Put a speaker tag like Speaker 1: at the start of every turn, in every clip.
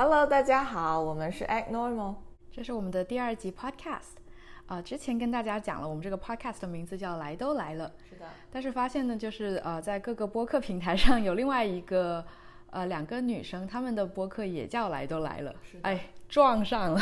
Speaker 1: Hello，大家好，我们是 Act Normal，
Speaker 2: 这是我们的第二集 Podcast。啊，之前跟大家讲了，我们这个 Podcast 的名字叫“来都来了”。
Speaker 1: 是的。
Speaker 2: 但是发现呢，就是呃，在各个播客平台上有另外一个呃两个女生，她们的播客也叫“来都来了”。
Speaker 1: 是
Speaker 2: 哎，撞上了。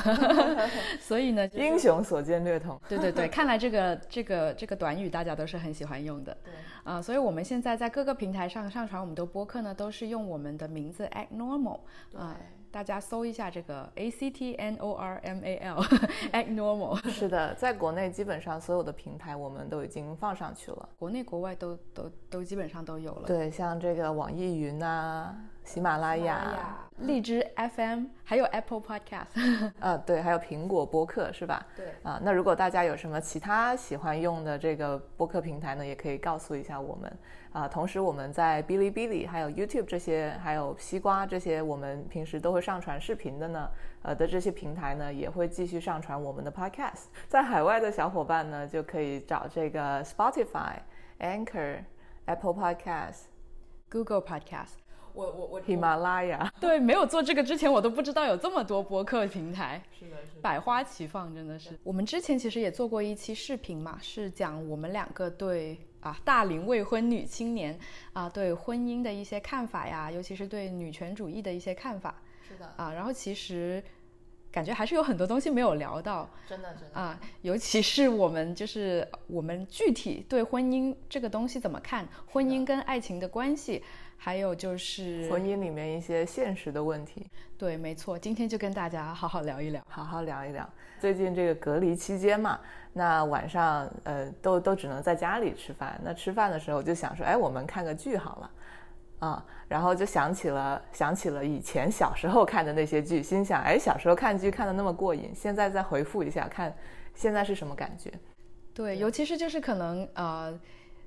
Speaker 2: 所以呢，
Speaker 1: 英雄所见略同。
Speaker 2: 对对对，看来这个这个这个短语大家都是很喜欢用的。
Speaker 1: 对。
Speaker 2: 啊，所以我们现在在各个平台上上传我们的播客呢，都是用我们的名字 Act Normal。
Speaker 1: 啊。
Speaker 2: 大家搜一下这个 A C T N O R M A L Act Normal。
Speaker 1: 是的，在国内基本上所有的平台我们都已经放上去了，
Speaker 2: 国内国外都都都基本上都有了。
Speaker 1: 对，像这个网易云啊、喜马拉雅、
Speaker 2: 荔枝 FM，还有 Apple Podcast。
Speaker 1: 啊，对，还有苹果播客是吧？
Speaker 2: 对。
Speaker 1: 啊，那如果大家有什么其他喜欢用的这个播客平台呢，也可以告诉一下我们。啊，同时我们在哔哩哔哩、还有 YouTube 这些，还有西瓜这些，我们平时都会上传视频的呢。呃的这些平台呢，也会继续上传我们的 Podcast。在海外的小伙伴呢，就可以找这个 Spotify、Anchor、Apple Podcast、
Speaker 2: Google Podcast。
Speaker 1: 我我我喜马拉雅。
Speaker 2: 对，没有做这个之前，我都不知道有这么多播客平台。
Speaker 1: 是的，是
Speaker 2: 百花齐放，真的是。我们之前其实也做过一期视频嘛，是讲我们两个对。啊，大龄未婚女青年啊，对婚姻的一些看法呀，尤其是对女权主义的一些看法。
Speaker 1: 是的
Speaker 2: 啊，然后其实感觉还是有很多东西没有聊到。
Speaker 1: 真的，真的
Speaker 2: 啊，尤其是我们就是我们具体对婚姻这个东西怎么看，婚姻跟爱情的关系，还有就是
Speaker 1: 婚姻里面一些现实的问题。
Speaker 2: 对，没错，今天就跟大家好好聊一聊，
Speaker 1: 好好聊一聊。最近这个隔离期间嘛。那晚上，呃，都都只能在家里吃饭。那吃饭的时候就想说，哎，我们看个剧好了，啊，然后就想起了想起了以前小时候看的那些剧，心想，哎，小时候看剧看的那么过瘾，现在再回复一下，看现在是什么感觉？
Speaker 2: 对，尤其是就是可能呃，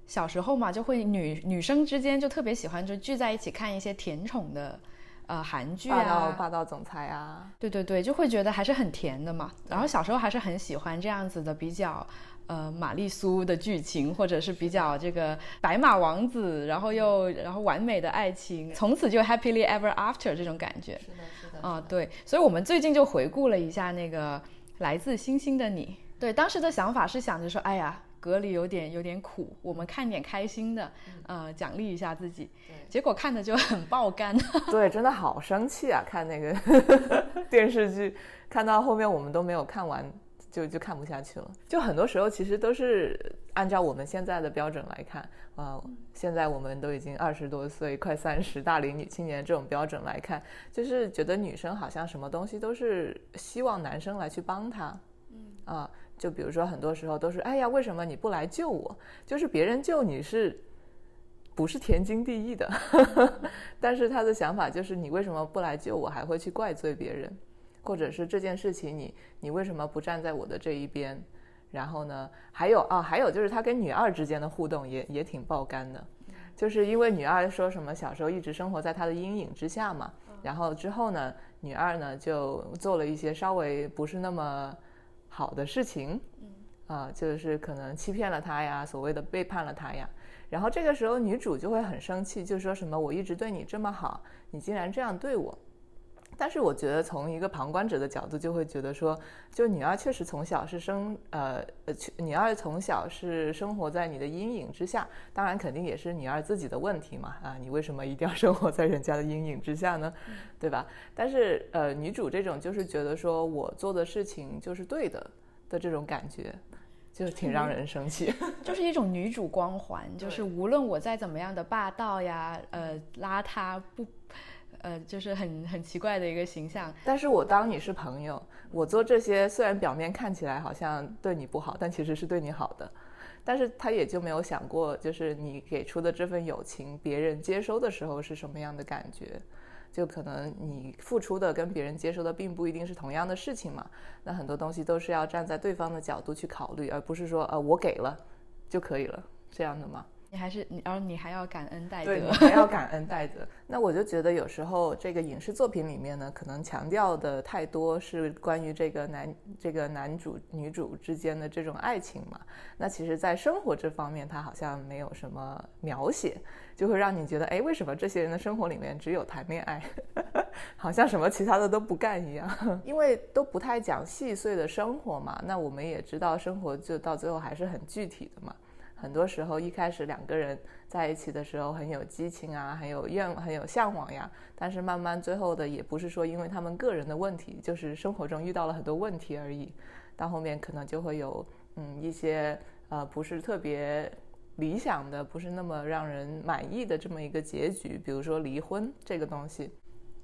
Speaker 2: 小时候嘛，就会女女生之间就特别喜欢就聚在一起看一些甜宠的。呃，韩剧
Speaker 1: 啊，霸道总裁啊，
Speaker 2: 对对对，就会觉得还是很甜的嘛。然后小时候还是很喜欢这样子的比较，呃，玛丽苏的剧情，或者是比较这个白马王子，然后又然后完美的爱情，从此就 happily ever after 这种感觉。
Speaker 1: 是的，是的。
Speaker 2: 啊，对，所以我们最近就回顾了一下那个来自星星的你。对，当时的想法是想着说，哎呀。隔离有点有点苦，我们看点开心的，呃，奖励一下自己。结果看的就很爆肝。
Speaker 1: 对，真的好生气啊！看那个 电视剧，看到后面我们都没有看完，就就看不下去了。就很多时候其实都是按照我们现在的标准来看，啊，现在我们都已经二十多岁，快三十，大龄女青年这种标准来看，就是觉得女生好像什么东西都是希望男生来去帮她。嗯啊。就比如说，很多时候都是，哎呀，为什么你不来救我？就是别人救你是，不是天经地义的。但是他的想法就是，你为什么不来救我，还会去怪罪别人，或者是这件事情你你为什么不站在我的这一边？然后呢，还有啊，还有就是他跟女二之间的互动也也挺爆肝的，就是因为女二说什么小时候一直生活在他的阴影之下嘛，然后之后呢，女二呢就做了一些稍微不是那么。好的事情，嗯啊，就是可能欺骗了他呀，所谓的背叛了他呀，然后这个时候女主就会很生气，就说什么我一直对你这么好，你竟然这样对我。但是我觉得从一个旁观者的角度，就会觉得说，就女二确实从小是生呃呃，女二从小是生活在你的阴影之下，当然肯定也是女二自己的问题嘛啊，你为什么一定要生活在人家的阴影之下呢？对吧？但是呃，女主这种就是觉得说我做的事情就是对的的这种感觉，就挺让人生气，
Speaker 2: 就是一种女主光环，就是无论我再怎么样的霸道呀，呃，邋遢不。呃，就是很很奇怪的一个形象。
Speaker 1: 但是我当你是朋友，我做这些虽然表面看起来好像对你不好，但其实是对你好的。但是他也就没有想过，就是你给出的这份友情，别人接收的时候是什么样的感觉？就可能你付出的跟别人接收的并不一定是同样的事情嘛。那很多东西都是要站在对方的角度去考虑，而不是说呃我给了就可以了这样的吗？
Speaker 2: 你还是你，然后你还要感恩戴德，对，
Speaker 1: 还要感恩戴德。那我就觉得有时候这个影视作品里面呢，可能强调的太多是关于这个男这个男主女主之间的这种爱情嘛。那其实，在生活这方面，他好像没有什么描写，就会让你觉得，哎，为什么这些人的生活里面只有谈恋爱？好像什么其他的都不干一样，因为都不太讲细碎的生活嘛。那我们也知道，生活就到最后还是很具体的嘛。很多时候一开始两个人在一起的时候很有激情啊，很有愿很有向往呀。但是慢慢最后的也不是说因为他们个人的问题，就是生活中遇到了很多问题而已。到后面可能就会有嗯一些呃不是特别理想的，不是那么让人满意的这么一个结局，比如说离婚这个东西。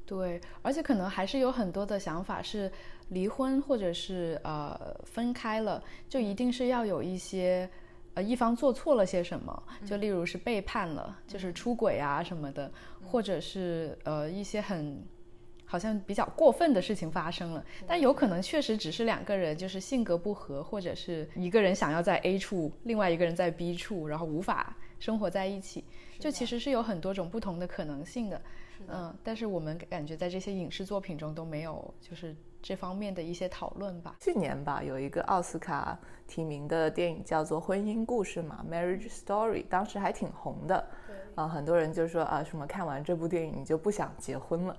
Speaker 2: 对，而且可能还是有很多的想法是离婚或者是呃分开了，就一定是要有一些。呃，一方做错了些什么？就例如是背叛了，就是出轨啊什么的，或者是呃一些很好像比较过分的事情发生了。但有可能确实只是两个人就是性格不合，或者是一个人想要在 A 处，另外一个人在 B 处，然后无法生活在一起。就其实是有很多种不同的可能性的。嗯，但是我们感觉在这些影视作品中都没有就是。这方面的一些讨论吧。
Speaker 1: 去年吧，有一个奥斯卡提名的电影叫做《婚姻故事》嘛，《Marriage Story》，当时还挺红的。啊，很多人就说啊，什么看完这部电影你就不想结婚了。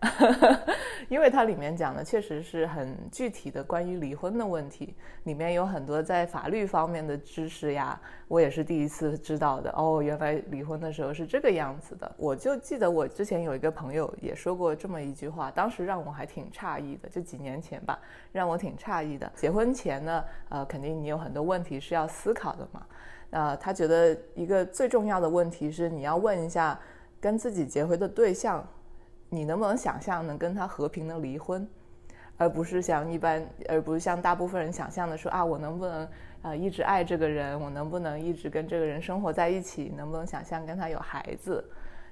Speaker 1: 因为它里面讲的确实是很具体的关于离婚的问题，里面有很多在法律方面的知识呀，我也是第一次知道的。哦，原来离婚的时候是这个样子的。我就记得我之前有一个朋友也说过这么一句话，当时让我还挺诧异的，就几年前吧，让我挺诧异的。结婚前呢，呃，肯定你有很多问题是要思考的嘛。呃，他觉得一个最重要的问题是你要问一下跟自己结婚的对象。你能不能想象能跟他和平的离婚，而不是像一般，而不是像大部分人想象的说啊，我能不能啊一直爱这个人，我能不能一直跟这个人生活在一起，能不能想象跟他有孩子，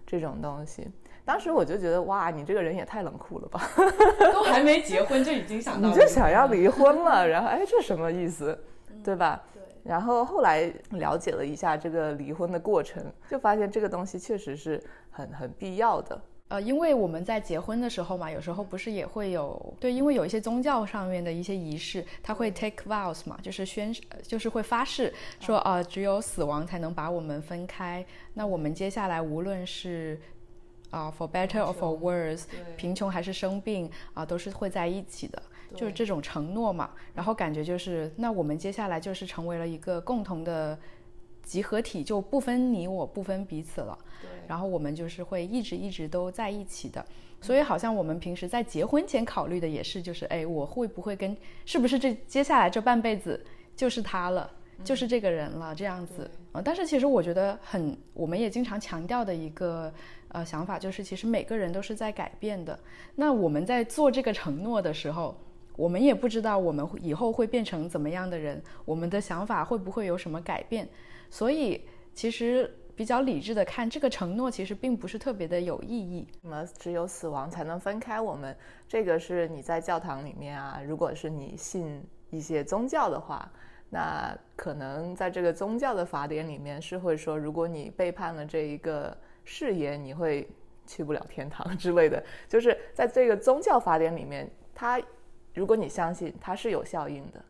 Speaker 1: 这种东西。当时我就觉得哇，你这个人也太冷酷了吧，
Speaker 2: 都还没 结婚就已经想到，
Speaker 1: 你就想要离婚了，然后哎，这什么意思，对吧？
Speaker 2: 对。
Speaker 1: 然后后来了解了一下这个离婚的过程，就发现这个东西确实是很很必要的。
Speaker 2: 呃，因为我们在结婚的时候嘛，有时候不是也会有对，因为有一些宗教上面的一些仪式，他会 take vows 嘛，就是宣，就是会发誓说，呃，只有死亡才能把我们分开。那我们接下来无论是啊，for better or for worse，贫穷还是生病啊，都是会在一起的，就是这种承诺嘛。然后感觉就是，那我们接下来就是成为了一个共同的。集合体就不分你我，不分彼此了。
Speaker 1: 对，
Speaker 2: 然后我们就是会一直一直都在一起的。所以好像我们平时在结婚前考虑的也是，就是哎，我会不会跟，是不是这接下来这半辈子就是他了，就是这个人了这样子。呃，但是其实我觉得很，我们也经常强调的一个呃想法就是，其实每个人都是在改变的。那我们在做这个承诺的时候，我们也不知道我们以后会变成怎么样的人，我们的想法会不会有什么改变。所以，其实比较理智的看，这个承诺其实并不是特别的有意义。
Speaker 1: 那么只有死亡才能分开我们？这个是你在教堂里面啊，如果是你信一些宗教的话，那可能在这个宗教的法典里面是会说，如果你背叛了这一个誓言，你会去不了天堂之类的。就是在这个宗教法典里面，它如果你相信，它是有效应的。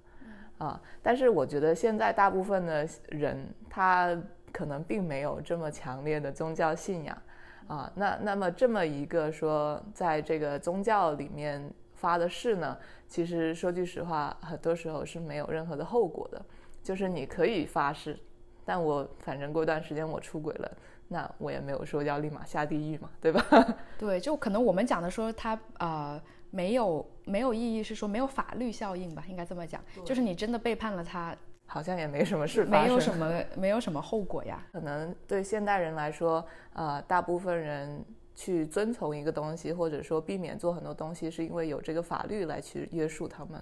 Speaker 1: 啊，但是我觉得现在大部分的人，他可能并没有这么强烈的宗教信仰，啊，那那么这么一个说，在这个宗教里面发的誓呢，其实说句实话，很多时候是没有任何的后果的，就是你可以发誓，但我反正过段时间我出轨了，那我也没有说要立马下地狱嘛，对吧？
Speaker 2: 对，就可能我们讲的说他啊。没有没有意义，是说没有法律效应吧？应该这么讲，就是你真的背叛了他，
Speaker 1: 好像也没什么事，
Speaker 2: 没有什么没有什么后果呀。
Speaker 1: 可能对现代人来说，呃，大部分人去遵从一个东西，或者说避免做很多东西，是因为有这个法律来去约束他们。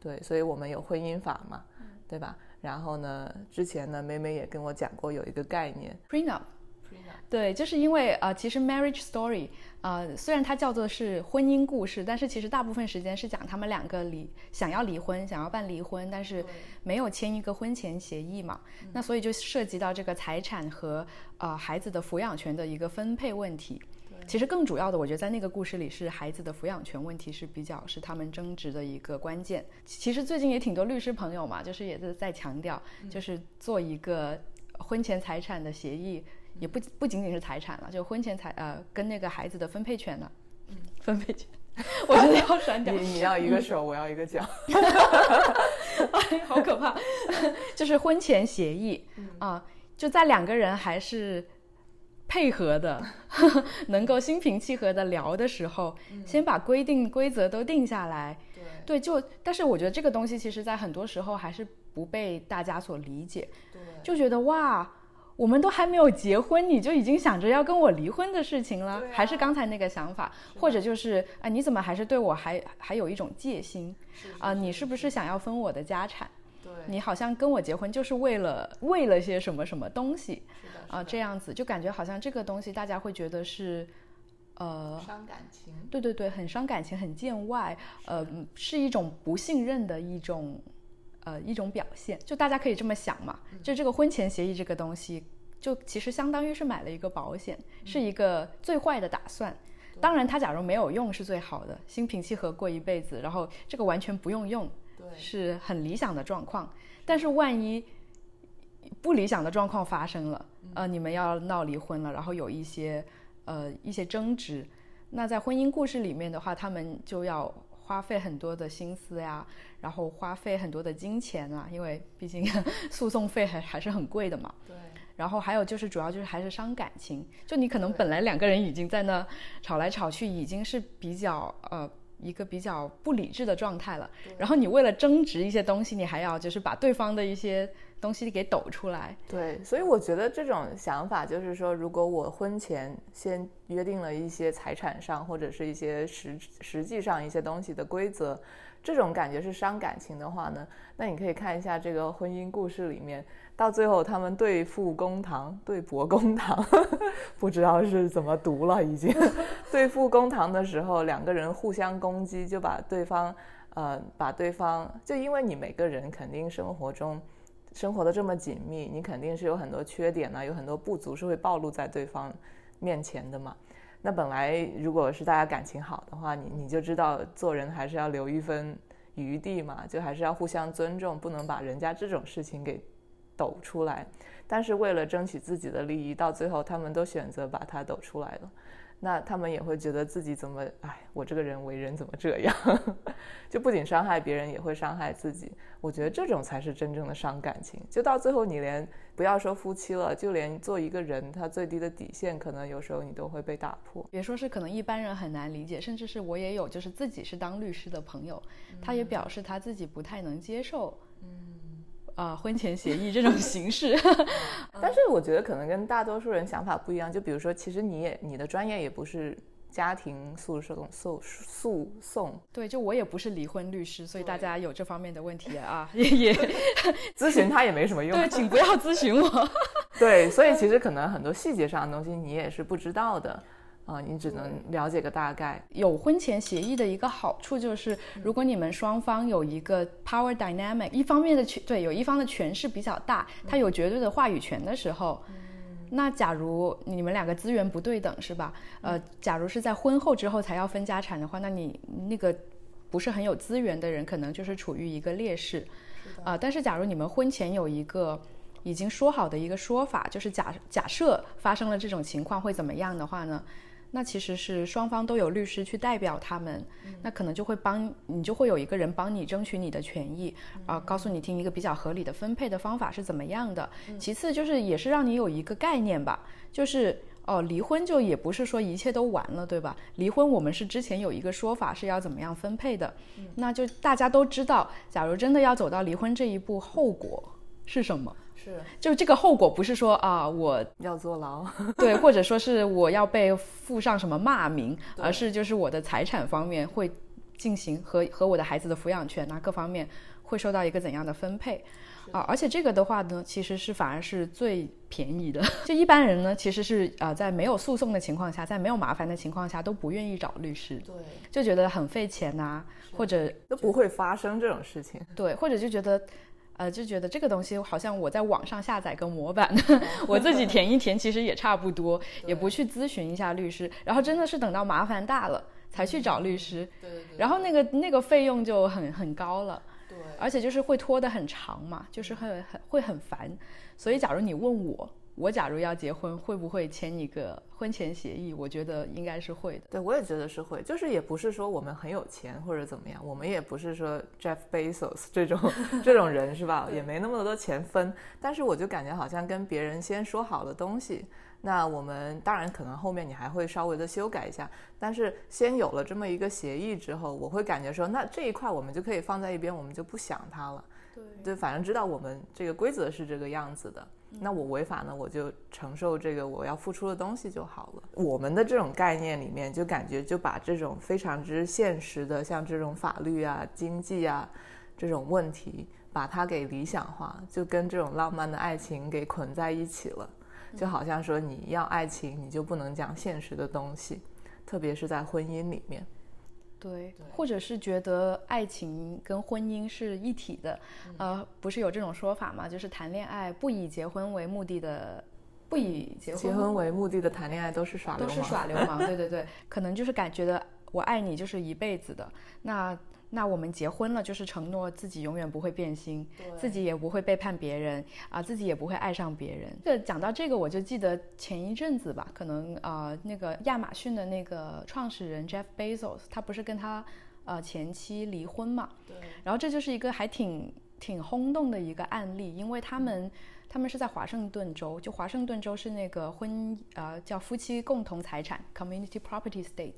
Speaker 1: 对，所以我们有婚姻法嘛，对吧？然后呢，之前呢，美美也跟我讲过有一个概念
Speaker 2: ，prenup。对，就是因为呃，其实 marriage story。呃，虽然它叫做是婚姻故事，但是其实大部分时间是讲他们两个离想要离婚，想要办离婚，但是没有签一个婚前协议嘛。那所以就涉及到这个财产和呃孩子的抚养权的一个分配问题。其实更主要的，我觉得在那个故事里是孩子的抚养权问题是比较是他们争执的一个关键。其实最近也挺多律师朋友嘛，就是也是在强调，就是做一个婚前财产的协议。也不不仅仅是财产了，就婚前财呃跟那个孩子的分配权呢，嗯，分配权，我觉得要删掉。
Speaker 1: 你你要一个手，我要一个脚
Speaker 2: 哎，好可怕！就是婚前协议啊，就在两个人还是配合的，能够心平气和的聊的时候，先把规定规则都定下来。对，就但是我觉得这个东西其实在很多时候还是不被大家所理解。
Speaker 1: 对，
Speaker 2: 就觉得哇。我们都还没有结婚，你就已经想着要跟我离婚的事情了，还是刚才那个想法，或者就是啊，你怎么还是对我还还有一种戒心？啊，你是不是想要分我的家产？
Speaker 1: 对，
Speaker 2: 你好像跟我结婚就是为了为了些什么什么东西？
Speaker 1: 啊，
Speaker 2: 这样子就感觉好像这个东西大家会觉得是，呃，
Speaker 1: 伤感情。
Speaker 2: 对对对，很伤感情，很见外，呃，是一种不信任的一种。呃，一种表现，就大家可以这么想嘛，就这个婚前协议这个东西，就其实相当于是买了一个保险，是一个最坏的打算。当然，它假如没有用是最好的，心平气和过一辈子，然后这个完全不用用，是很理想的状况。但是万一不理想的状况发生了，呃，你们要闹离婚了，然后有一些呃一些争执，那在婚姻故事里面的话，他们就要。花费很多的心思呀，然后花费很多的金钱啊，因为毕竟 诉讼费还还是很贵的嘛。
Speaker 1: 对。
Speaker 2: 然后还有就是，主要就是还是伤感情。就你可能本来两个人已经在那吵来吵去，已经是比较呃一个比较不理智的状态了。然后你为了争执一些东西，你还要就是把对方的一些。东西给抖出来，
Speaker 1: 对，所以我觉得这种想法就是说，如果我婚前先约定了一些财产上或者是一些实实际上一些东西的规则，这种感觉是伤感情的话呢，那你可以看一下这个婚姻故事里面，到最后他们对簿公堂，对簿公堂，不知道是怎么读了已经，对簿公堂的时候，两个人互相攻击，就把对方，呃，把对方，就因为你每个人肯定生活中。生活的这么紧密，你肯定是有很多缺点呢，有很多不足是会暴露在对方面前的嘛。那本来如果是大家感情好的话，你你就知道做人还是要留一分余地嘛，就还是要互相尊重，不能把人家这种事情给抖出来。但是为了争取自己的利益，到最后他们都选择把它抖出来了。那他们也会觉得自己怎么，哎，我这个人为人怎么这样？就不仅伤害别人，也会伤害自己。我觉得这种才是真正的伤感情。就到最后，你连不要说夫妻了，就连做一个人，他最低的底线，可能有时候你都会被打破。
Speaker 2: 别说是可能一般人很难理解，甚至是我也有，就是自己是当律师的朋友，他也表示他自己不太能接受。嗯。啊，婚前协议这种 形式，
Speaker 1: 但是我觉得可能跟大多数人想法不一样。就比如说，其实你也你的专业也不是家庭诉讼诉诉讼，
Speaker 2: 对，就我也不是离婚律师，所以大家有这方面的问题啊，也 也
Speaker 1: 咨询他也没什么用。
Speaker 2: 对，请不要咨询我。
Speaker 1: 对，所以其实可能很多细节上的东西你也是不知道的。啊，你只能了解个大概。
Speaker 2: 有婚前协议的一个好处就是，如果你们双方有一个 power dynamic，一方面的权对，有一方的权势比较大，他有绝对的话语权的时候，那假如你们两个资源不对等，是吧？呃，假如是在婚后之后才要分家产的话，那你那个不是很有资源的人，可能就是处于一个劣势。啊，但是假如你们婚前有一个已经说好的一个说法，就是假假设发生了这种情况会怎么样的话呢？那其实是双方都有律师去代表他们，那可能就会帮你，就会有一个人帮你争取你的权益，啊，告诉你听一个比较合理的分配的方法是怎么样的。其次就是也是让你有一个概念吧，就是哦，离婚就也不是说一切都完了，对吧？离婚我们是之前有一个说法是要怎么样分配的，那就大家都知道，假如真的要走到离婚这一步，后果是什么？
Speaker 1: 是，
Speaker 2: 就这个后果不是说啊，我
Speaker 1: 要坐牢，
Speaker 2: 对，或者说是我要被附上什么骂名，而是就是我的财产方面会进行和和我的孩子的抚养权啊各方面会受到一个怎样的分配。啊？而且这个的话呢，其实是反而是最便宜的。就一般人呢，其实是啊，在没有诉讼的情况下，在没有麻烦的情况下，都不愿意找律师，
Speaker 1: 对，
Speaker 2: 就觉得很费钱呐，或者
Speaker 1: 都不会发生这种事情，
Speaker 2: 对，或者就觉得。呃，就觉得这个东西好像我在网上下载个模板，我自己填一填，其实也差不多，也不去咨询一下律师，然后真的是等到麻烦大了才去找律师，
Speaker 1: 对对对，
Speaker 2: 然后那个那个费用就很很高了，
Speaker 1: 对，
Speaker 2: 而且就是会拖得很长嘛，就是很很会很烦，所以假如你问我，我假如要结婚，会不会签一个婚前协议？我觉得应该是会的。
Speaker 1: 对，我也觉得是会。就是也不是说我们很有钱或者怎么样，我们也不是说 Jeff Bezos 这种 这种人是吧？也没那么多钱分。但是我就感觉好像跟别人先说好的东西，那我们当然可能后面你还会稍微的修改一下。但是先有了这么一个协议之后，我会感觉说，那这一块我们就可以放在一边，我们就不想它了。
Speaker 2: 对，
Speaker 1: 对，反正知道我们这个规则是这个样子的。那我违法呢，我就承受这个我要付出的东西就好了。我们的这种概念里面，就感觉就把这种非常之现实的，像这种法律啊、经济啊这种问题，把它给理想化，就跟这种浪漫的爱情给捆在一起了。就好像说你要爱情，你就不能讲现实的东西，特别是在婚姻里面。
Speaker 2: 对，或者是觉得爱情跟婚姻是一体的，呃，不是有这种说法吗？就是谈恋爱不以结婚为目的的，不以结婚
Speaker 1: 结婚为目的的谈恋爱都是耍
Speaker 2: 都是耍流氓。对对对，可能就是感觉的我爱你就是一辈子的那。那我们结婚了，就是承诺自己永远不会变心，自己也不会背叛别人啊，自己也不会爱上别人。这讲到这个，我就记得前一阵子吧，可能啊，那个亚马逊的那个创始人 Jeff Bezos，他不是跟他呃前妻离婚嘛？
Speaker 1: 对。
Speaker 2: 然后这就是一个还挺挺轰动的一个案例，因为他们他们是在华盛顿州，就华盛顿州是那个婚呃叫夫妻共同财产 （Community Property State），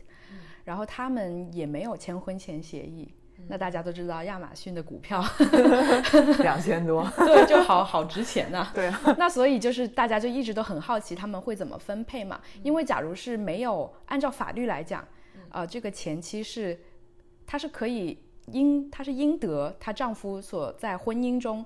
Speaker 2: 然后他们也没有签婚前协议。那大家都知道，亚马逊的股票
Speaker 1: 两千多，
Speaker 2: 对，就好好值钱呐。
Speaker 1: 对啊，
Speaker 2: 那所以就是大家就一直都很好奇他们会怎么分配嘛？因为假如是没有按照法律来讲，呃，这个前妻是，她是可以应，她是应得她丈夫所在婚姻中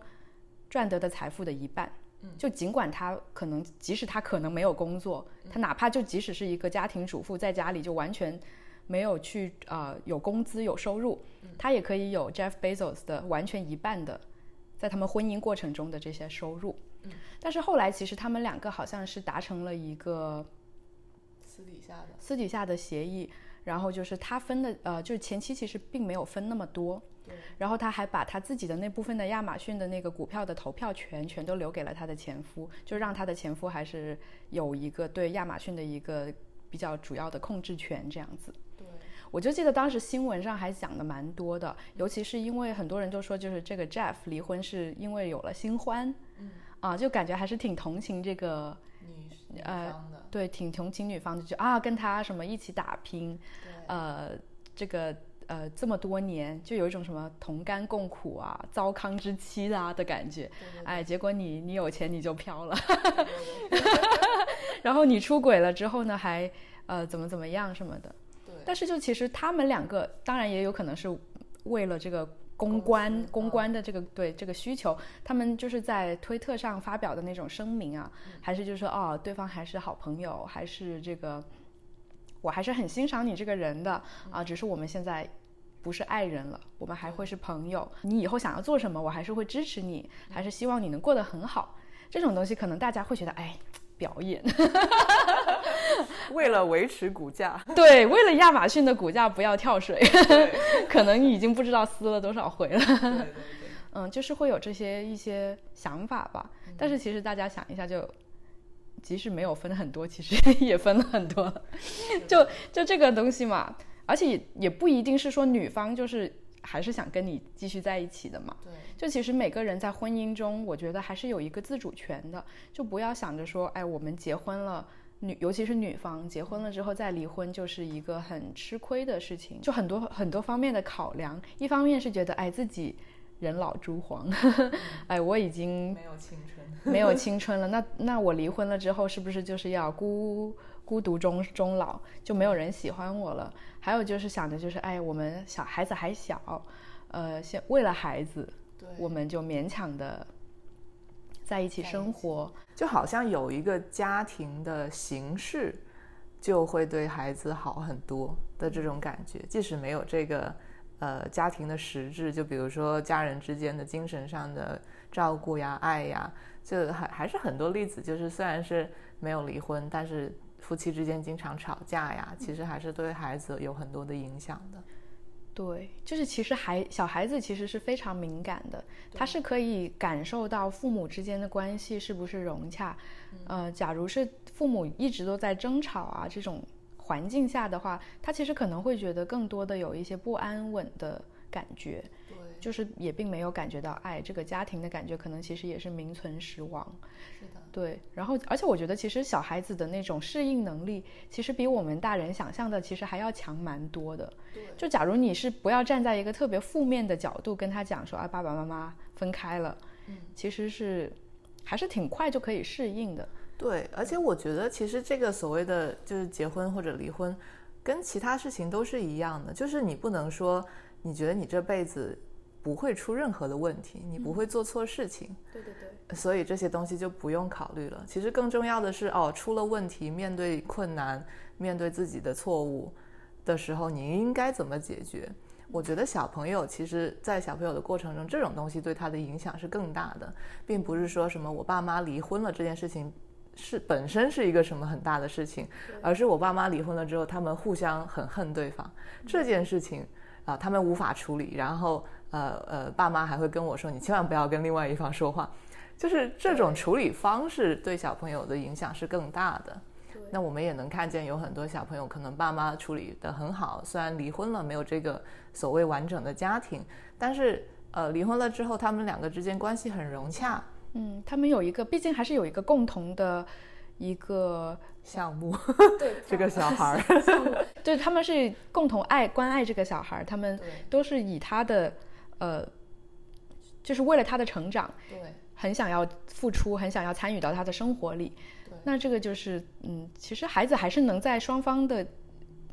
Speaker 2: 赚得的财富的一半。就尽管她可能，即使她可能没有工作，她哪怕就即使是一个家庭主妇，在家里就完全。没有去啊，有工资有收入，他也可以有 Jeff Bezos 的完全一半的，在他们婚姻过程中的这些收入。
Speaker 1: 嗯，
Speaker 2: 但是后来其实他们两个好像是达成了一个
Speaker 1: 私底下的
Speaker 2: 私底下的协议，然后就是他分的呃，就是前期其实并没有分那么多，然后他还把他自己的那部分的亚马逊的那个股票的投票权全都留给了他的前夫，就让他的前夫还是有一个对亚马逊的一个比较主要的控制权这样子。我就记得当时新闻上还讲的蛮多的，尤其是因为很多人都说，就是这个 Jeff 离婚是因为有了新欢，
Speaker 1: 嗯，
Speaker 2: 啊，就感觉还是挺同情这个
Speaker 1: 女呃，
Speaker 2: 对，挺同情女方的，就啊，跟他什么一起打拼，呃，这个呃这么多年，就有一种什么同甘共苦啊，糟糠之妻啊的感觉，哎，结果你你有钱你就飘了，然后你出轨了之后呢，还呃怎么怎么样什么的。但是就其实他们两个，当然也有可能是为了这个公关公关的这个对这个需求，他们就是在推特上发表的那种声明啊，还是就是说哦，对方还是好朋友，还是这个我还是很欣赏你这个人的啊，只是我们现在不是爱人了，我们还会是朋友。你以后想要做什么，我还是会支持你，还是希望你能过得很好。这种东西可能大家会觉得哎。表演，
Speaker 1: 为了维持股价，
Speaker 2: 对，为了亚马逊的股价不要跳水，可能已经不知道撕了多少回了。嗯，就是会有这些一些想法吧。但是其实大家想一下，就即使没有分很多，其实 也分了很多。就就这个东西嘛，而且也不一定是说女方就是。还是想跟你继续在一起的嘛？
Speaker 1: 对，
Speaker 2: 就其实每个人在婚姻中，我觉得还是有一个自主权的，就不要想着说，哎，我们结婚了，女尤其是女方结婚了之后再离婚，就是一个很吃亏的事情。就很多很多方面的考量，一方面是觉得，哎，自己人老珠黄，哎，我已经
Speaker 1: 没有青春，
Speaker 2: 没有青春了。那那我离婚了之后，是不是就是要孤？孤独终终老，就没有人喜欢我了。还有就是想着，就是哎，我们小孩子还小，呃，先为了孩子，我们就勉强的在一起生活，
Speaker 1: 就好像有一个家庭的形式，就会对孩子好很多的这种感觉。即使没有这个呃家庭的实质，就比如说家人之间的精神上的照顾呀、爱呀，就还还是很多例子。就是虽然是没有离婚，但是。夫妻之间经常吵架呀，其实还是对孩子有很多的影响的。
Speaker 2: 对，就是其实孩小孩子其实是非常敏感的，他是可以感受到父母之间的关系是不是融洽。呃，假如是父母一直都在争吵啊这种环境下的话，他其实可能会觉得更多的有一些不安稳的感觉。
Speaker 1: 对，
Speaker 2: 就是也并没有感觉到爱，这个家庭的感觉可能其实也是名存实亡。
Speaker 1: 是的，
Speaker 2: 对，然后而且我觉得其实小孩子的那种适应能力，其实比我们大人想象的其实还要强蛮多的。
Speaker 1: 对，
Speaker 2: 就假如你是不要站在一个特别负面的角度跟他讲说啊爸爸妈妈分开了，
Speaker 1: 嗯，
Speaker 2: 其实是还是挺快就可以适应的。
Speaker 1: 对，而且我觉得其实这个所谓的就是结婚或者离婚，跟其他事情都是一样的，就是你不能说你觉得你这辈子不会出任何的问题，你不会做错事情，
Speaker 2: 对对对，
Speaker 1: 所以这些东西就不用考虑了。其实更重要的是，哦，出了问题，面对困难，面对自己的错误的时候，你应该怎么解决？我觉得小朋友其实，在小朋友的过程中，这种东西对他的影响是更大的，并不是说什么我爸妈离婚了这件事情是本身是一个什么很大的事情，而是我爸妈离婚了之后，他们互相很恨对方这件事情啊、他们无法处理，然后呃呃，爸妈还会跟我说，你千万不要跟另外一方说话，就是这种处理方式对小朋友的影响是更大的。那我们也能看见有很多小朋友可能爸妈处理得很好，虽然离婚了，没有这个所谓完整的家庭，但是呃离婚了之后，他们两个之间关系很融洽。
Speaker 2: 嗯，他们有一个，毕竟还是有一个共同的一个
Speaker 1: 项目，
Speaker 2: 对
Speaker 1: 这个小孩儿，
Speaker 2: 对，他们是共同爱关爱这个小孩儿，他们都是以他的呃，就是为了他的成长，
Speaker 1: 对
Speaker 2: 很想要付出，很想要参与到他的生活里。那这个就是，嗯，其实孩子还是能在双方的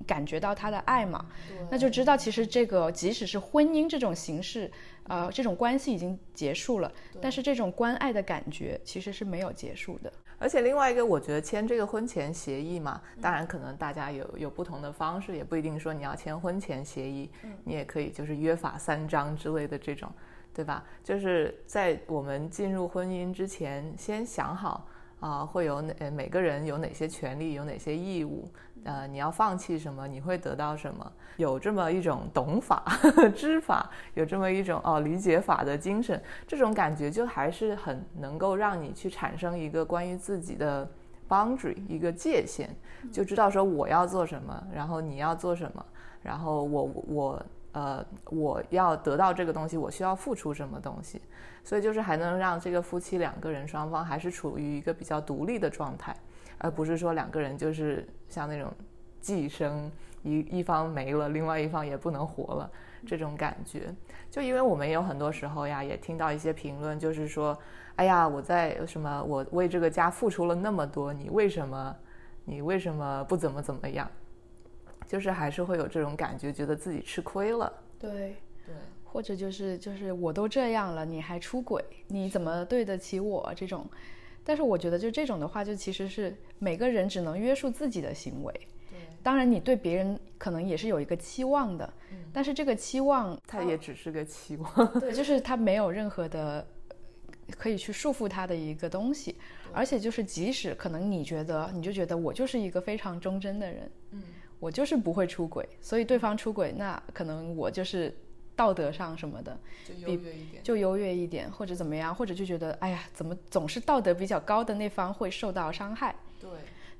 Speaker 2: 感觉到他的爱嘛，那就知道其实这个即使是婚姻这种形式，呃，这种关系已经结束了，但是这种关爱的感觉其实是没有结束的。
Speaker 1: 而且另外一个，我觉得签这个婚前协议嘛，当然可能大家有有不同的方式，也不一定说你要签婚前协议，你也可以就是约法三章之类的这种，对吧？就是在我们进入婚姻之前，先想好啊、会有哪呃每个人有哪些权利，有哪些义务，呃，你要放弃什么，你会得到什么，有这么一种懂法、知法，有这么一种哦理解法的精神，这种感觉就还是很能够让你去产生一个关于自己的 boundary 一个界限，就知道说我要做什么，然后你要做什么，然后我我呃我要得到这个东西，我需要付出什么东西，所以就是还能让这个夫妻两个人双方还是处于一个比较独立的状态，而不是说两个人就是像那种寄生一一方没了，另外一方也不能活了这种感觉。就因为我们也有很多时候呀，也听到一些评论，就是说，哎呀，我在什么，我为这个家付出了那么多，你为什么，你为什么不怎么怎么样？就是还是会有这种感觉，觉得自己吃亏了。
Speaker 2: 对，
Speaker 1: 对，
Speaker 2: 或者就是就是我都这样了，你还出轨，你怎么对得起我这种？但是我觉得就这种的话，就其实是每个人只能约束自己的行为。
Speaker 1: 对，
Speaker 2: 当然，你对别人可能也是有一个期望的，嗯但是这个期望，
Speaker 1: 它也只是个期望。
Speaker 2: 对，就是他没有任何的可以去束缚他的一个东西，而且就是即使可能你觉得，你就觉得我就是一个非常忠贞的人，
Speaker 1: 嗯，
Speaker 2: 我就是不会出轨，所以对方出轨，那可能我就是道德上什么的
Speaker 1: 就优越一点。
Speaker 2: 就优越一点，或者怎么样，或者就觉得，哎呀，怎么总是道德比较高的那方会受到伤害？
Speaker 1: 对，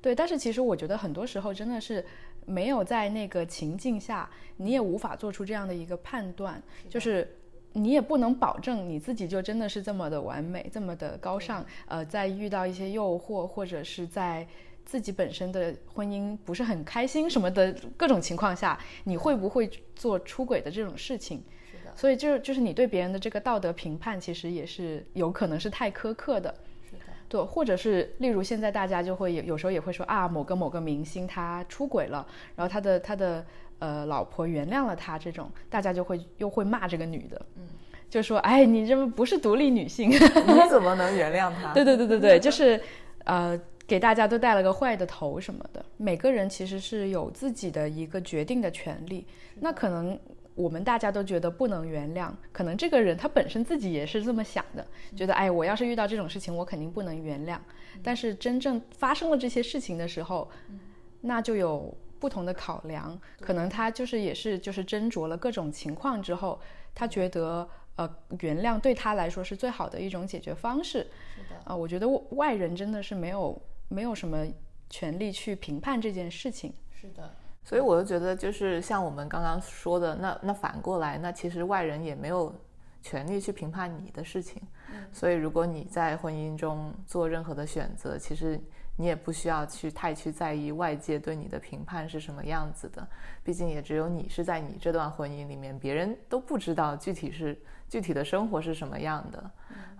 Speaker 2: 对，但是其实我觉得很多时候真的是没有在那个情境下，你也无法做出这样的一个判断，就是你也不能保证你自己就真的是这么的完美，这么的高尚。呃，在遇到一些诱惑，或者是在自己本身的婚姻不是很开心什么的各种情况下，你会不会做出轨的这种事情？
Speaker 1: 是的，
Speaker 2: 所以就就是你对别人的这个道德评判，其实也是有可能是太苛刻的。
Speaker 1: 是的，
Speaker 2: 对，或者是例如现在大家就会有有时候也会说啊，某个某个明星他出轨了，然后他的他的呃老婆原谅了他，这种大家就会又会骂这个女的，
Speaker 1: 嗯，
Speaker 2: 就说哎，你这不是独立女性，
Speaker 1: 你怎么能原谅他？
Speaker 2: 对对对对对，就是呃给大家都带了个坏的头什么的。每个人其实是有自己的一个决定的权利，那可能。我们大家都觉得不能原谅，可能这个人他本身自己也是这么想的，觉得哎，我要是遇到这种事情，我肯定不能原谅。但是真正发生了这些事情的时候，那就有不同的考量，可能他就是也是就是斟酌了各种情况之后，他觉得呃原谅对他来说是最好的一种解决方式。
Speaker 1: 是的，
Speaker 2: 啊，我觉得外人真的是没有没有什么权利去评判这件事情。
Speaker 1: 是的。所以我就觉得，就是像我们刚刚说的，那那反过来，那其实外人也没有权利去评判你的事情。所以如果你在婚姻中做任何的选择，其实你也不需要去太去在意外界对你的评判是什么样子的。毕竟也只有你是在你这段婚姻里面，别人都不知道具体是具体的生活是什么样的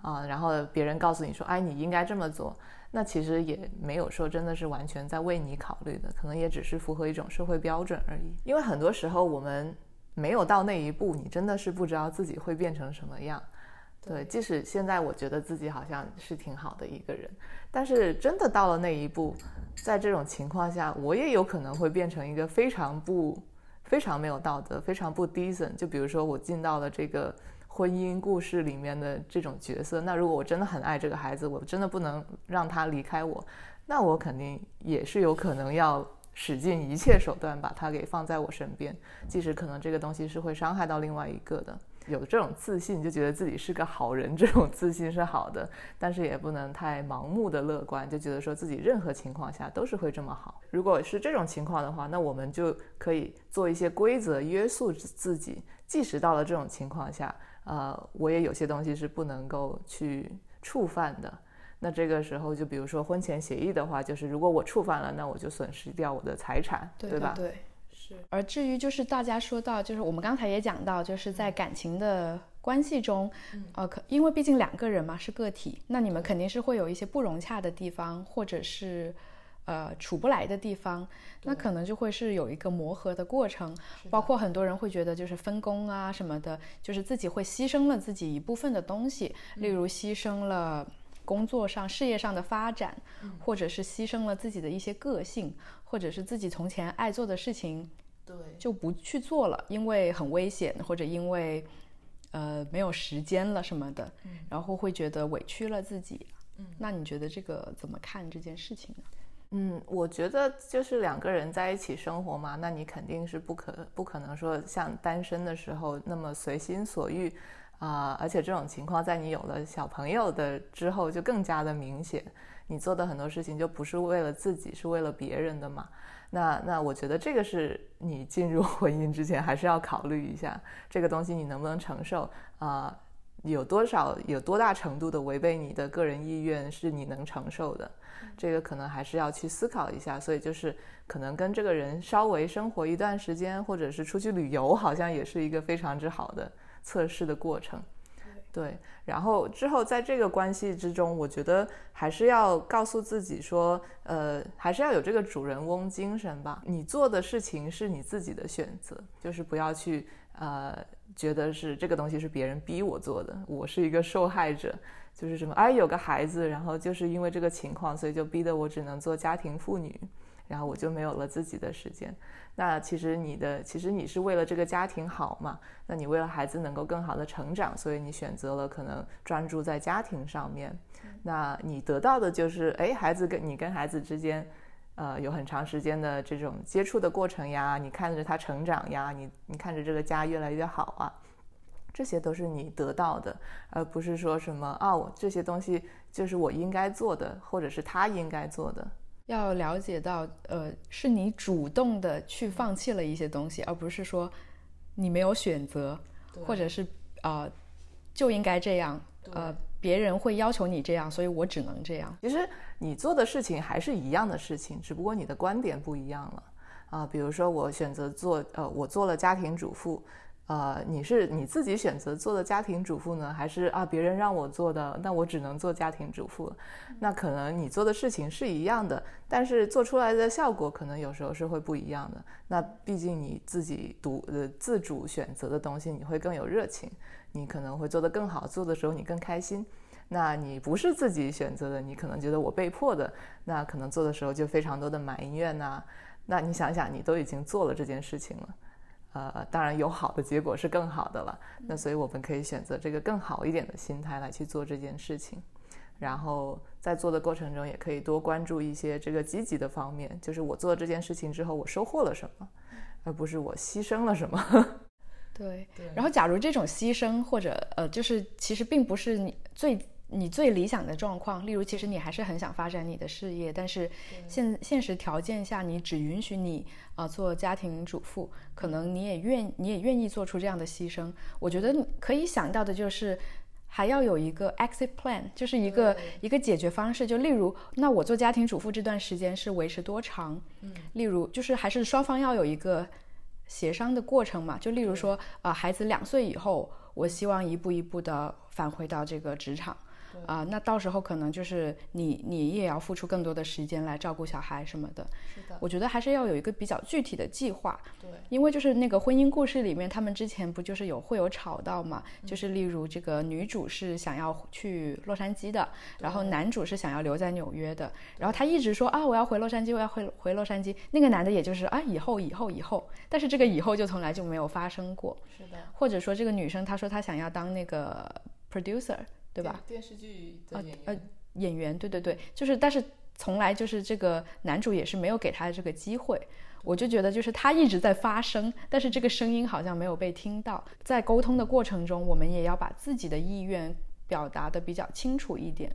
Speaker 1: 啊。然后别人告诉你说，哎，你应该这么做。那其实也没有说真的是完全在为你考虑的，可能也只是符合一种社会标准而已。因为很多时候我们没有到那一步，你真的是不知道自己会变成什么样。对，即使现在我觉得自己好像是挺好的一个人，但是真的到了那一步，在这种情况下，我也有可能会变成一个非常不、非常没有道德、非常不 decent。就比如说我进到了这个。婚姻故事里面的这种角色，那如果我真的很爱这个孩子，我真的不能让他离开我，那我肯定也是有可能要使尽一切手段把他给放在我身边，即使可能这个东西是会伤害到另外一个的。有这种自信，就觉得自己是个好人，这种自信是好的，但是也不能太盲目的乐观，就觉得说自己任何情况下都是会这么好。如果是这种情况的话，那我们就可以做一些规则约束自己，即使到了这种情况下。呃，我也有些东西是不能够去触犯的。那这个时候，就比如说婚前协议的话，就是如果我触犯了，那我就损失掉我的财产，
Speaker 2: 对
Speaker 1: 吧？
Speaker 2: 对，是。而至于就是大家说到，就是我们刚才也讲到，就是在感情的关系中，呃，可因为毕竟两个人嘛是个体，那你们肯定是会有一些不融洽的地方，或者是。呃，处不来的地方，那可能就会是有一个磨合的过程，包括很多人会觉得就是分工啊什么的，就是自己会牺牲了自己一部分的东西，例如牺牲了工作上、事业上的发展，或者是牺牲了自己的一些个性，或者是自己从前爱做的事情，
Speaker 1: 对，
Speaker 2: 就不去做了，因为很危险，或者因为呃没有时间了什么的，然后会觉得委屈了自己。嗯，那你觉得这个怎么看这件事情呢？
Speaker 1: 嗯，我觉得就是两个人在一起生活嘛，那你肯定是不可不可能说像单身的时候那么随心所欲啊，而且这种情况在你有了小朋友的之后就更加的明显，你做的很多事情就不是为了自己，是为了别人的嘛。那那我觉得这个是你进入婚姻之前还是要考虑一下，这个东西你能不能承受啊？有多少有多大程度的违背你的个人意愿是你能承受的？这个可能还是要去思考一下，所以就是可能跟这个人稍微生活一段时间，或者是出去旅游，好像也是一个非常之好的测试的过程。对，然后之后在这个关系之中，我觉得还是要告诉自己说，呃，还是要有这个主人翁精神吧。你做的事情是你自己的选择，就是不要去呃觉得是这个东西是别人逼我做的，我是一个受害者。就是什么，哎，有个孩子，然后就是因为这个情况，所以就逼得我只能做家庭妇女，然后我就没有了自己的时间。那其实你的，其实你是为了这个家庭好嘛？那你为了孩子能够更好的成长，所以你选择了可能专注在家庭上面。那你得到的就是，哎，孩子跟你跟孩子之间，呃，有很长时间的这种接触的过程呀，你看着他成长呀，你你看着这个家越来越好啊。这些都是你得到的，而不是说什么啊，我这些东西就是我应该做的，或者是他应该做的。
Speaker 2: 要了解到，呃，是你主动的去放弃了一些东西，而不是说你没有选择，或者是啊就应该这样，呃，别人会要求你这样，所以我只能这样。
Speaker 1: 其实你做的事情还是一样的事情，只不过你的观点不一样了啊。比如说我选择做，呃，我做了家庭主妇。呃，你是你自己选择做的家庭主妇呢，还是啊别人让我做的？那我只能做家庭主妇。那可能你做的事情是一样的，但是做出来的效果可能有时候是会不一样的。那毕竟你自己独呃自主选择的东西，你会更有热情，你可能会做得更好，做的时候你更开心。那你不是自己选择的，你可能觉得我被迫的，那可能做的时候就非常多的埋怨呐。那你想想，你都已经做了这件事情了。呃，当然有好的结果是更好的了。那所以我们可以选择这个更好一点的心态来去做这件事情。然后在做的过程中也可以多关注一些这个积极的方面，就是我做这件事情之后我收获了什么，而不是我牺牲了什么。
Speaker 2: 对，然后假如这种牺牲或者呃，就是其实并不是你最你最理想的状况，例如其实你还是很想发展你的事业，但是现现实条件下你只允许你啊做家庭主妇，可能你也愿你也愿意做出这样的牺牲。我觉得可以想到的就是还要有一个 exit plan，就是一个一个解决方式。就例如，那我做家庭主妇这段时间是维持多长？嗯，例如就是还是双方要有一个。协商的过程嘛，就例如说，啊，孩子两岁以后，我希望一步一步的返回到这个职场。啊，那到时候可能就是你，你也要付出更多的时间来照顾小孩什么的。
Speaker 1: 是的，
Speaker 2: 我觉得还是要有一个比较具体的计划。
Speaker 1: 对，
Speaker 2: 因为就是那个婚姻故事里面，他们之前不就是有会有吵到嘛？就是例如这个女主是想要去洛杉矶的，然后男主是想要留在纽约的，然后他一直说啊，我要回洛杉矶，我要回回洛杉矶。那个男的也就是啊，以后以后以后，但是这个以后就从来就没有发生过。
Speaker 1: 是的，
Speaker 2: 或者说这个女生她说她想要当那个 producer。对吧？
Speaker 1: 电视剧的演员，呃，
Speaker 2: 演员，对对对，就是，但是从来就是这个男主也是没有给他这个机会。我就觉得就是他一直在发声，但是这个声音好像没有被听到。在沟通的过程中，我们也要把自己的意愿表达的比较清楚一点。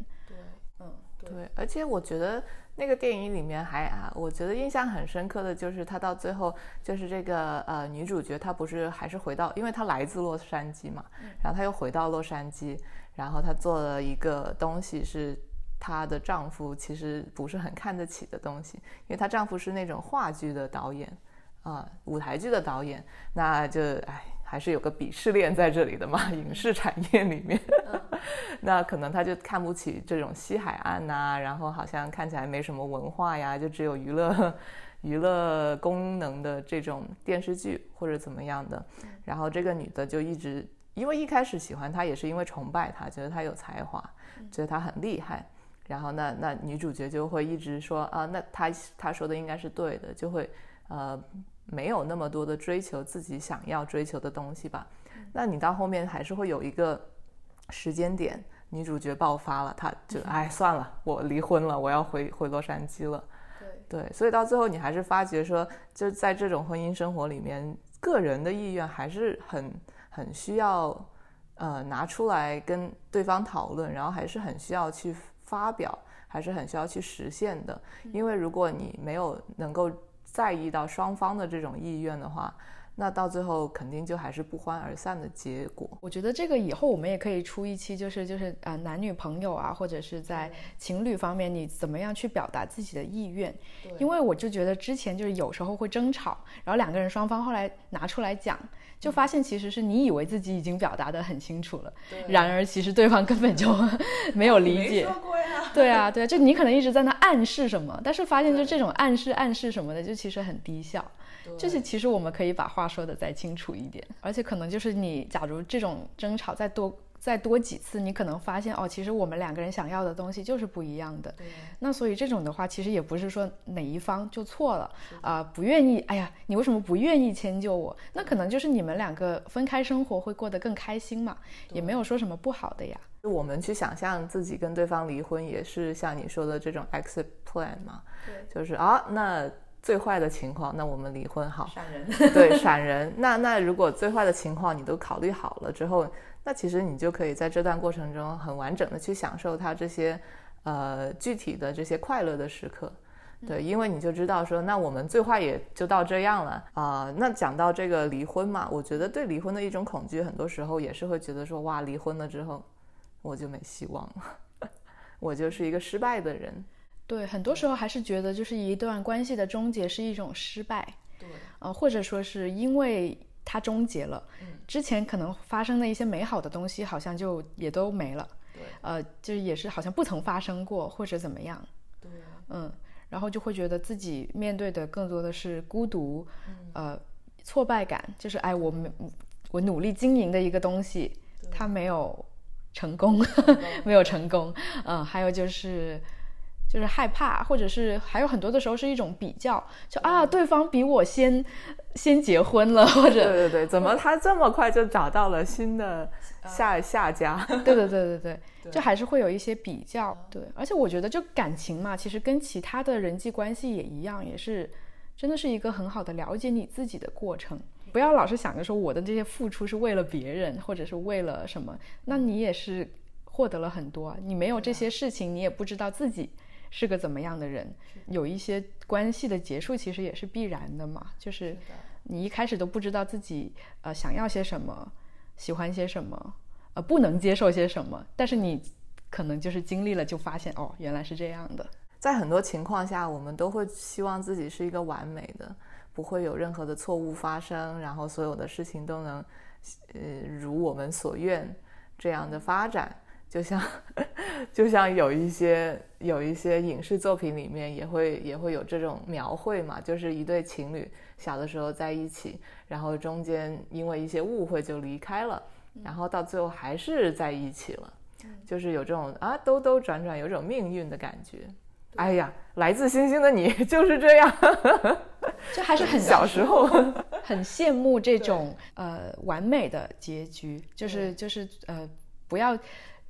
Speaker 1: 对。而且我觉得那个电影里面还啊，我觉得印象很深刻的就是他到最后就是这个呃女主角她不是还是回到，因为她来自洛杉矶嘛，然后她又回到洛杉矶。然后她做了一个东西，是她的丈夫其实不是很看得起的东西，因为她丈夫是那种话剧的导演，啊，舞台剧的导演，那就哎，还是有个鄙视链在这里的嘛，影视产业里面，那可能他就看不起这种西海岸呐，然后好像看起来没什么文化呀，就只有娱乐娱乐功能的这种电视剧或者怎么样的，然后这个女的就一直。因为一开始喜欢他也是因为崇拜他，觉得他有才华，觉得他很厉害。然后那那女主角就会一直说啊，那他他说的应该是对的，就会呃没有那么多的追求自己想要追求的东西吧。那你到后面还是会有一个时间点，女主角爆发了，她就哎算了，我离婚了，我要回回洛杉矶了。
Speaker 2: 对
Speaker 1: 对，所以到最后你还是发觉说，就在这种婚姻生活里面，个人的意愿还是很。很需要，呃，拿出来跟对方讨论，然后还是很需要去发表，还是很需要去实现的。因为如果你没有能够在意到双方的这种意愿的话，那到最后肯定就还是不欢而散的结果。
Speaker 2: 我觉得这个以后我们也可以出一期，就是就是呃，男女朋友啊，或者是在情侣方面，你怎么样去表达自己的意愿？因为我就觉得之前就是有时候会争吵，然后两个人双方后来拿出来讲。就发现其实是你以为自己已经表达的很清楚了，然而其实对方根本就 没有理解。对啊，对啊，就你可能一直在那暗示什么，但是发现就这种暗示、暗示什么的，就其实很低效。就是其实我们可以把话说的再清楚一点，而且可能就是你假如这种争吵再多。再多几次，你可能发现哦，其实我们两个人想要的东西就是不一样的。那所以这种的话，其实也不是说哪一方就错了啊，不愿意。哎呀，你为什么不愿意迁就我？那可能就是你们两个分开生活会过得更开心嘛，也没有说什么不好的呀。
Speaker 1: 我们去想象自己跟对方离婚，也是像你说的这种 exit plan 嘛。
Speaker 2: 对，
Speaker 1: 就是啊，那最坏的情况，那我们离婚好。
Speaker 2: 闪人。
Speaker 1: 对，闪人。那那如果最坏的情况你都考虑好了之后。那其实你就可以在这段过程中很完整的去享受他这些，呃，具体的这些快乐的时刻，对，因为你就知道说，那我们最坏也就到这样了啊。那讲到这个离婚嘛，我觉得对离婚的一种恐惧，很多时候也是会觉得说，哇，离婚了之后我就没希望了，我就是一个失败的人。
Speaker 2: 对，很多时候还是觉得就是一段关系的终结是一种失败，
Speaker 1: 对，
Speaker 2: 呃，或者说是因为。它终结了，之前可能发生的一些美好的东西，好像就也都没了。
Speaker 1: 对，
Speaker 2: 呃，就是也是好像不曾发生过，或者怎么样。
Speaker 1: 对，
Speaker 2: 嗯，然后就会觉得自己面对的更多的是孤独，呃，挫败感，就是哎，我们我努力经营的一个东西，它 没有成功，没有成功。嗯，还有就是就是害怕，或者是还有很多的时候是一种比较，就啊，对方比我先先结婚了，或者
Speaker 1: 对对对，怎么他这么快就找到了新的下下家？
Speaker 2: 对对对对对，就还是会有一些比较。对，而且我觉得就感情嘛，其实跟其他的人际关系也一样，也是真的是一个很好的了解你自己的过程。不要老是想着说我的这些付出是为了别人，或者是为了什么，那你也是获得了很多。你没有这些事情，你也不知道自己是个怎么样的人。有一些关系的结束，其实也是必然的嘛。就是你一开始都不知道自己呃想要些什么，喜欢些什么，呃不能接受些什么，但是你可能就是经历了，就发现哦原来是这样的。
Speaker 1: 在很多情况下，我们都会希望自己是一个完美的。不会有任何的错误发生，然后所有的事情都能，呃，如我们所愿这样的发展。就像，就像有一些有一些影视作品里面也会也会有这种描绘嘛，就是一对情侣小的时候在一起，然后中间因为一些误会就离开了，然后到最后还是在一起了，就是有这种啊兜兜转转，有种命运的感觉。哎呀，来自星星的你 就是这样，
Speaker 2: 就还是很
Speaker 1: 小时候
Speaker 2: 很羡慕这种呃完美的结局，就是就是呃不要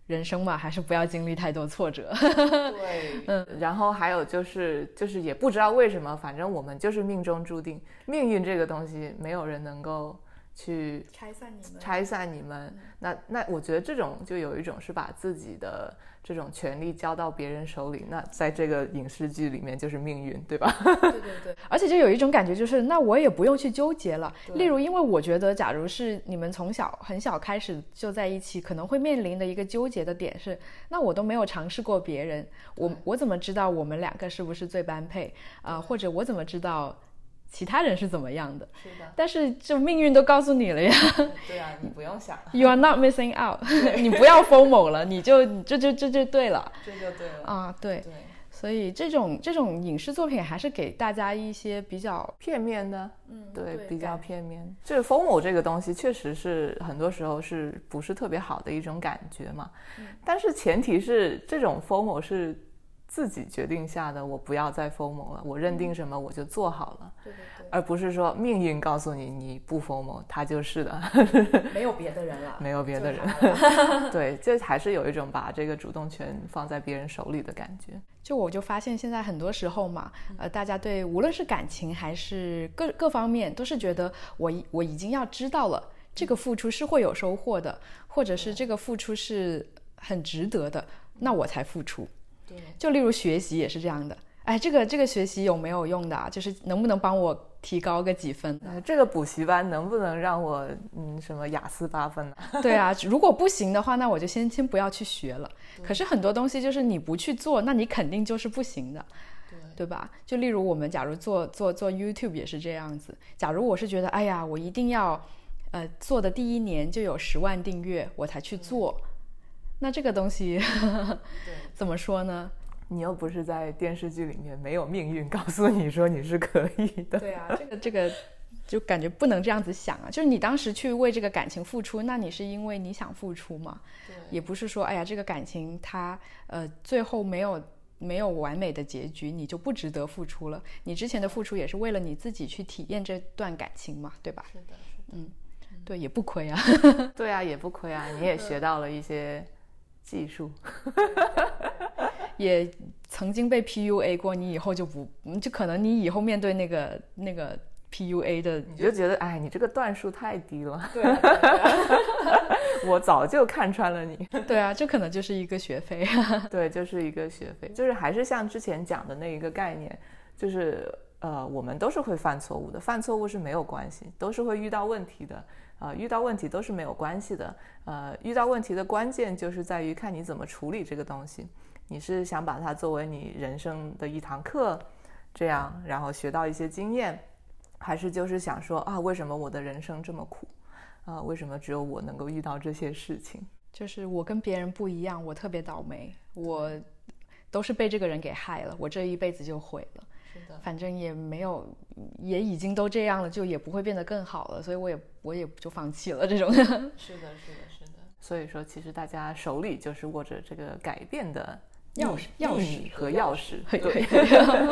Speaker 2: 人生嘛，还是不要经历太多挫折。
Speaker 1: 对，嗯，然后还有就是就是也不知道为什么，反正我们就是命中注定，命运这个东西没有人能够去
Speaker 2: 拆散你们，
Speaker 1: 拆散你们。那那我觉得这种就有一种是把自己的。这种权利交到别人手里，那在这个影视剧里面就是命运，对吧？
Speaker 2: 对对对，而且就有一种感觉，就是那我也不用去纠结了。例如，因为我觉得，假如是你们从小很小开始就在一起，可能会面临的一个纠结的点是，那我都没有尝试过别人，我我怎么知道我们两个是不是最般配啊？或者我怎么知道？其他人是怎么样的？
Speaker 1: 是的，
Speaker 2: 但是就命运都告诉你了呀。
Speaker 1: 对啊，你不用想。
Speaker 2: You are not missing out。你不要疯某了，你就这就这就对了。
Speaker 1: 这就对了
Speaker 2: 啊，
Speaker 1: 对。
Speaker 2: 对。所以这种这种影视作品还是给大家一些比较
Speaker 1: 片面的，
Speaker 2: 嗯，
Speaker 1: 对，比较片面。就是疯某这个东西，确实是很多时候是不是特别好的一种感觉嘛？嗯。但是前提是这种疯某是。自己决定下的，我不要再疯魔了。我认定什么，我就做好了，
Speaker 2: 对对对，
Speaker 1: 而不是说命运告诉你你不疯魔，他就是的，
Speaker 2: 没有别的人了，
Speaker 1: 没有别的人，对，这还是有一种把这个主动权放在别人手里的感觉。
Speaker 2: 就我就发现现在很多时候嘛，呃，大家对无论是感情还是各各方面，都是觉得我我已经要知道了，这个付出是会有收获的，或者是这个付出是很值得的，那我才付出。就例如学习也是这样的，哎，这个这个学习有没有用的？就是能不能帮我提高个几分？
Speaker 1: 这个补习班能不能让我嗯什么雅思八分呢？
Speaker 2: 对啊，如果不行的话，那我就先先不要去学了。可是很多东西就是你不去做，那你肯定就是不行的，
Speaker 1: 对
Speaker 2: 对吧？就例如我们假如做做做 YouTube 也是这样子。假如我是觉得，哎呀，我一定要呃做的第一年就有十万订阅，我才去做。那这个东西 怎么说呢？
Speaker 1: 你又不是在电视剧里面，没有命运告诉你说你是可以的。
Speaker 2: 对啊，这个 这个就感觉不能这样子想啊。就是你当时去为这个感情付出，那你是因为你想付出嘛？也不是说哎呀这个感情它呃最后没有没有完美的结局，你就不值得付出了。你之前的付出也是为了你自己去体验这段感情嘛，对吧？
Speaker 1: 是的，是的，
Speaker 2: 嗯，对，也不亏啊。
Speaker 1: 对啊，也不亏啊，你也学到了一些。技术
Speaker 2: 也曾经被 PUA 过，你以后就不就可能你以后面对那个那个 PUA 的，
Speaker 1: 你就觉得哎，你这个段数太低了。
Speaker 2: 对，
Speaker 1: 我早就看穿了你。
Speaker 2: 对啊，这可能就是一个学费。
Speaker 1: 对，就是一个学费，就是还是像之前讲的那一个概念，就是呃，我们都是会犯错误的，犯错误是没有关系，都是会遇到问题的。啊，遇到问题都是没有关系的。呃，遇到问题的关键就是在于看你怎么处理这个东西。你是想把它作为你人生的一堂课，这样然后学到一些经验，还是就是想说啊，为什么我的人生这么苦？啊，为什么只有我能够遇到这些事情？
Speaker 2: 就是我跟别人不一样，我特别倒霉，我都是被这个人给害了，我这一辈子就毁了。反正也没有，也已经都这样了，就也不会变得更好了，所以我也我也就放弃了这种。
Speaker 1: 是的，是的，是的。所以说，其实大家手里就是握着这个改变的
Speaker 2: 钥匙钥匙
Speaker 1: 匙和钥匙，对，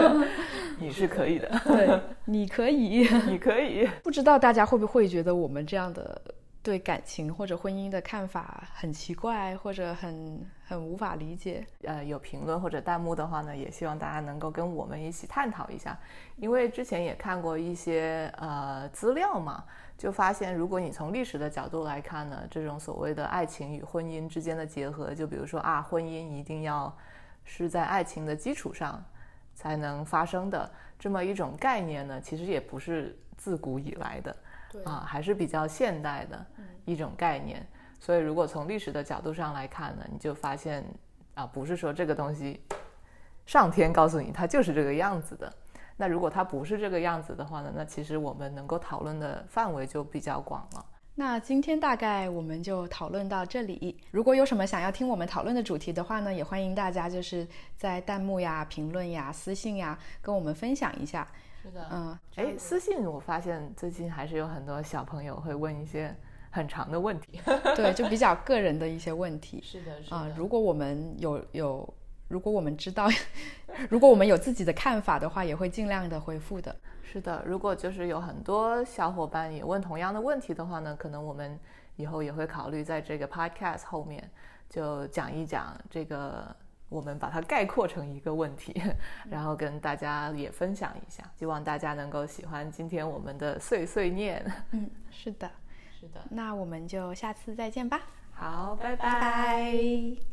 Speaker 1: 你是可以的，
Speaker 2: 对，你可以。
Speaker 1: 你可以。
Speaker 2: 不知道大家会不会觉得我们这样的对感情或者婚姻的看法很奇怪，或者很很无法理解？
Speaker 1: 呃，有评论或者弹幕的话呢，也希望大家能够跟我们一起探讨一下，因为之前也看过一些呃资料嘛，就发现如果你从历史的角度来看呢，这种所谓的爱情与婚姻之间的结合，就比如说啊，婚姻一定要是在爱情的基础上才能发生的这么一种概念呢，其实也不是自古以来的。啊，还是比较现代的一种概念。所以，如果从历史的角度上来看呢，你就发现啊，不是说这个东西上天告诉你它就是这个样子的。那如果它不是这个样子的话呢，那其实我们能够讨论的范围就比较广了。
Speaker 2: 那今天大概我们就讨论到这里。如果有什么想要听我们讨论的主题的话呢，也欢迎大家就是在弹幕呀、评论呀、私信呀跟我们分享一下。
Speaker 1: 是的，
Speaker 2: 嗯，
Speaker 1: 哎，私信我发现最近还是有很多小朋友会问一些很长的问题。
Speaker 2: 对，就比较个人的一些问题。
Speaker 1: 是的，是
Speaker 2: 啊、如果我们有有，如果我们知道，如果我们有自己的看法的话，也会尽量的回复的。
Speaker 1: 是的，如果就是有很多小伙伴也问同样的问题的话呢，可能我们以后也会考虑在这个 podcast 后面就讲一讲这个，我们把它概括成一个问题，然后跟大家也分享一下，希望大家能够喜欢今天我们的碎碎念。
Speaker 2: 嗯，是的。
Speaker 1: 是的，
Speaker 2: 那我们就下次再见吧。
Speaker 1: 好，拜
Speaker 2: 拜拜